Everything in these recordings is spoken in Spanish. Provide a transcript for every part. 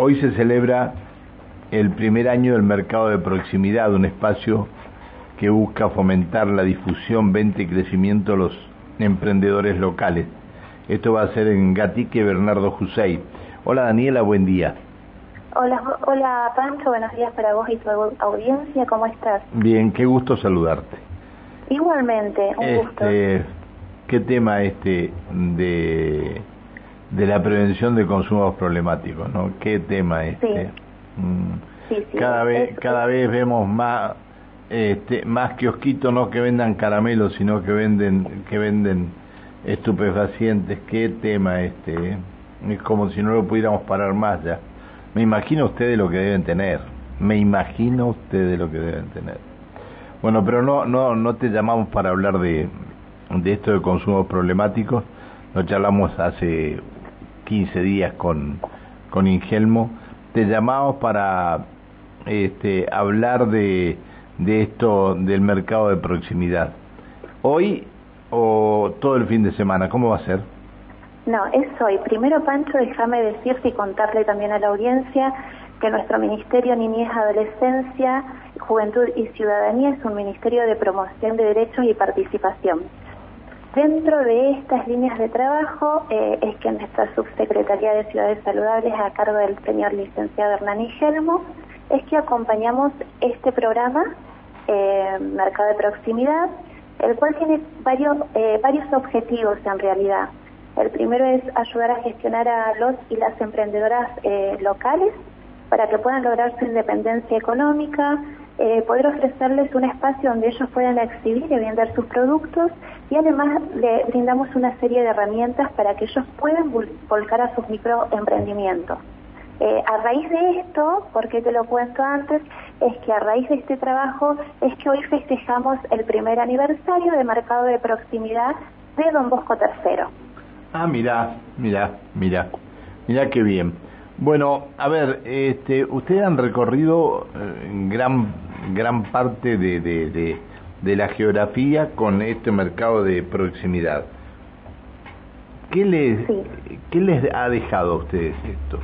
Hoy se celebra el primer año del mercado de proximidad, un espacio que busca fomentar la difusión, venta y crecimiento de los emprendedores locales. Esto va a ser en Gatique, Bernardo Jusey. Hola Daniela, buen día. Hola, hola Pancho, buenos días para vos y tu audiencia, ¿cómo estás? Bien, qué gusto saludarte. Igualmente, un gusto. Este, ¿Qué tema este de de la prevención de consumos problemáticos, ¿no? Qué tema este. Mm. cada vez cada vez vemos más este, más kiosquitos no que vendan caramelos, sino que venden que venden estupefacientes. Qué tema este. ¿eh? Es como si no lo pudiéramos parar más ya. Me imagino ustedes lo que deben tener. Me imagino ustedes lo que deben tener. Bueno, pero no no no te llamamos para hablar de de esto de consumos problemáticos. Nos charlamos hace 15 días con, con Ingelmo. Te llamamos para este, hablar de, de esto del mercado de proximidad. ¿Hoy o todo el fin de semana? ¿Cómo va a ser? No, es hoy. Primero, Pancho, déjame decirte y contarle también a la audiencia que nuestro Ministerio Niñez, Adolescencia, Juventud y Ciudadanía es un ministerio de promoción de derechos y participación. Dentro de estas líneas de trabajo eh, es que nuestra subsecretaría de Ciudades Saludables, a cargo del señor licenciado Hernán Gelmo, es que acompañamos este programa, eh, Mercado de Proximidad, el cual tiene varios, eh, varios objetivos en realidad. El primero es ayudar a gestionar a los y las emprendedoras locales para que puedan lograr su independencia económica, eh, poder ofrecerles un espacio donde ellos puedan exhibir y vender sus productos y además le brindamos una serie de herramientas para que ellos puedan volcar a sus microemprendimientos. Eh, a raíz de esto, porque te lo cuento antes, es que a raíz de este trabajo es que hoy festejamos el primer aniversario de mercado de proximidad de Don Bosco III. Ah, mira, mira, mira, mira qué bien. Bueno, a ver, este, ustedes han recorrido eh, gran gran parte de, de, de, la geografía con este mercado de proximidad. ¿Qué les, ¿Qué les ha dejado a ustedes esto?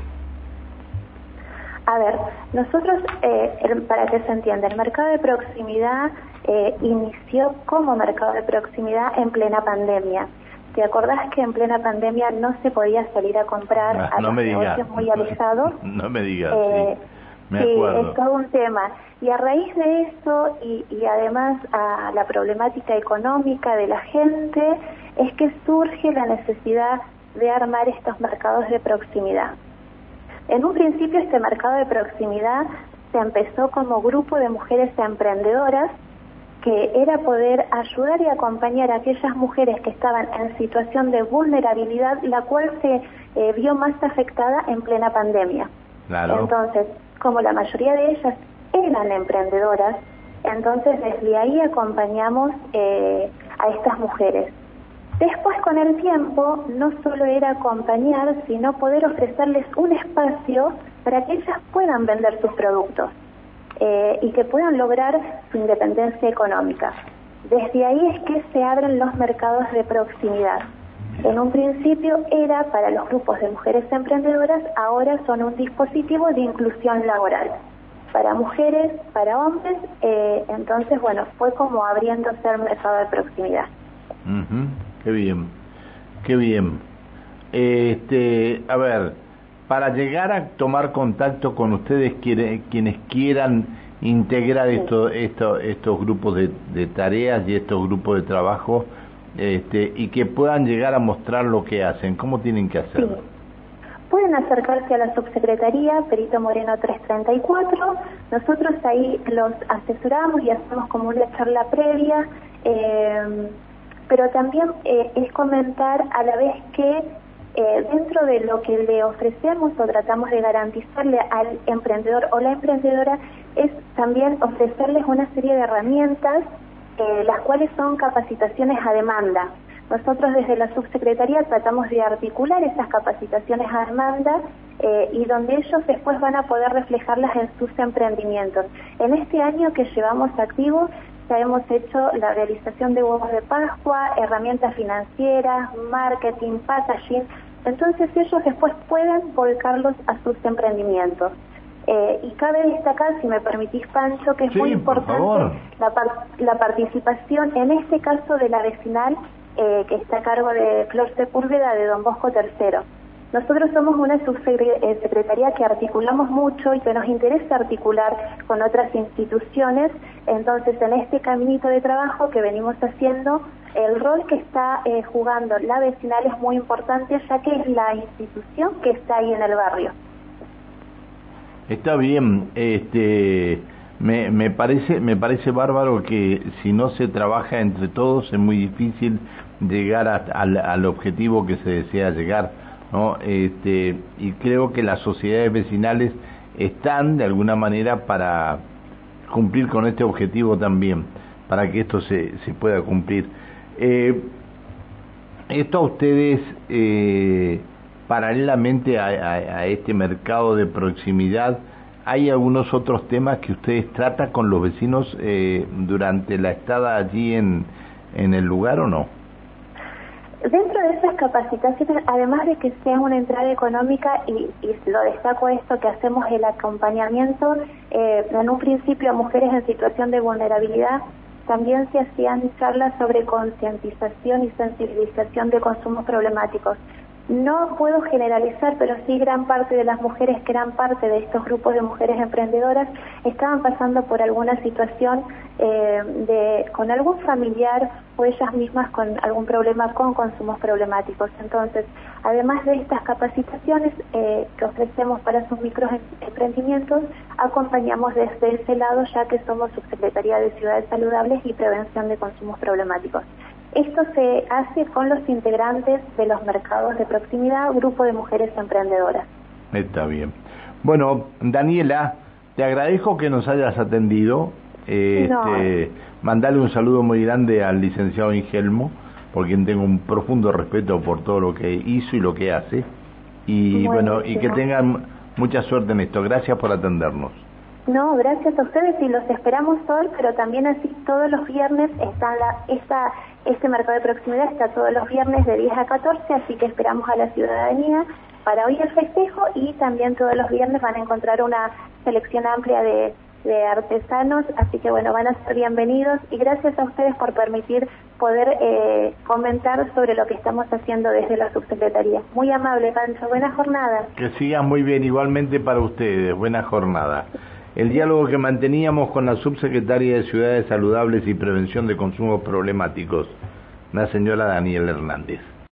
A ver, nosotros, eh, para que se entienda, el mercado de proximidad eh, inició como mercado de proximidad en plena pandemia. ¿Te acordás que en plena pandemia no se podía salir a comprar ah, a los negocios muy alejados? No me digas. Eh, sí, es todo un tema. Y a raíz de eso, y, y además a la problemática económica de la gente, es que surge la necesidad de armar estos mercados de proximidad. En un principio este mercado de proximidad se empezó como grupo de mujeres emprendedoras que era poder ayudar y acompañar a aquellas mujeres que estaban en situación de vulnerabilidad, la cual se eh, vio más afectada en plena pandemia. Entonces, como la mayoría de ellas eran emprendedoras, entonces desde ahí acompañamos eh, a estas mujeres. Después con el tiempo no solo era acompañar, sino poder ofrecerles un espacio para que ellas puedan vender sus productos. Eh, y que puedan lograr su independencia económica. Desde ahí es que se abren los mercados de proximidad. En un principio era para los grupos de mujeres emprendedoras, ahora son un dispositivo de inclusión laboral. Para mujeres, para hombres, eh, entonces, bueno, fue como abriéndose el mercado de proximidad. Qué bien, qué bien. Este, a ver, para llegar a tomar contacto con ustedes quienes quieran integrar esto, estos grupos de, tareas y estos grupos de trabajo este, y que puedan llegar a mostrar lo que hacen, ¿cómo tienen que hacerlo? Pueden acercarse a la subsecretaría Perito Moreno 334, nosotros ahí los asesoramos y hacemos como una charla previa, eh, pero también eh, es comentar a la vez que eh, dentro de lo que le ofrecemos o tratamos de garantizarle al emprendedor o la emprendedora es también ofrecerles una serie de herramientas, eh, las cuales son capacitaciones a demanda. Nosotros desde la subsecretaría tratamos de articular esas capacitaciones a demanda eh, y donde ellos después van a poder reflejarlas en sus emprendimientos. En este año que llevamos activo ya hemos hecho la realización de huevos de Pascua, herramientas financieras, marketing, packaging, Entonces ellos después pueden volcarlos a sus emprendimientos. Eh, y cabe destacar, si me permitís, Pancho, que es muy importante la, la, participación, en este caso de la vecinal, eh, que está a cargo de Flor Sepúlveda de Don Bosco III. Nosotros somos una subsecretaría que articulamos mucho y que nos interesa articular con otras instituciones. Entonces, en este caminito de trabajo que venimos haciendo, el rol que está eh, jugando la vecinal es muy importante, ya que es la institución que está ahí en el barrio. Está bien, este, me, me parece me parece bárbaro que si no se trabaja entre todos es muy difícil llegar al, al, objetivo que se desea llegar, ¿no? Este, y creo que las sociedades vecinales están de alguna manera para cumplir con este objetivo también, para que esto se, se pueda cumplir. Eh, esto a ustedes eh, paralelamente a, este mercado de proximidad, ¿hay algunos otros temas que ustedes tratan con los vecinos eh, durante la estada allí en, en el lugar o no? Dentro de esas capacitaciones, además de que sea una entrada económica, y, lo destaco esto, que hacemos el acompañamiento eh, en un principio a mujeres en situación de vulnerabilidad, también se hacían charlas sobre concientización y sensibilización de consumos problemáticos. No puedo generalizar, pero sí gran parte de las mujeres eran parte de estos grupos de mujeres emprendedoras estaban pasando por alguna situación eh, de, con algún familiar o ellas mismas con algún problema con consumos problemáticos. Entonces, además de estas capacitaciones eh, que ofrecemos para sus microemprendimientos, acompañamos desde ese lado ya que somos Subsecretaría de Ciudades Saludables y Prevención de Consumos Problemáticos. Esto se hace con los integrantes de los mercados de proximidad, grupo de mujeres emprendedoras. Está bien. Bueno, Daniela, te agradezco que nos hayas atendido. Este, Mandale un saludo muy grande al licenciado Ingelmo, por quien tengo un profundo respeto por todo lo que hizo y lo que hace. Y bueno, y que tengan mucha suerte en esto. Gracias por atendernos. No, gracias a ustedes y los esperamos hoy, pero también así todos los viernes está la, esta, este mercado de proximidad está todos los viernes de 10 a 14, así que esperamos a la ciudadanía para hoy el festejo y también todos los viernes van a encontrar una selección amplia de, artesanos, así que bueno, van a ser bienvenidos y gracias a ustedes por permitir poder eh, comentar sobre lo que estamos haciendo desde la subsecretaría. Muy amable, Pancho, buena jornada. Que sigan muy bien, igualmente para ustedes, buena jornada el diálogo que manteníamos con la subsecretaria de Ciudades Saludables y Prevención de Consumos Problemáticos, la señora Daniela Hernández.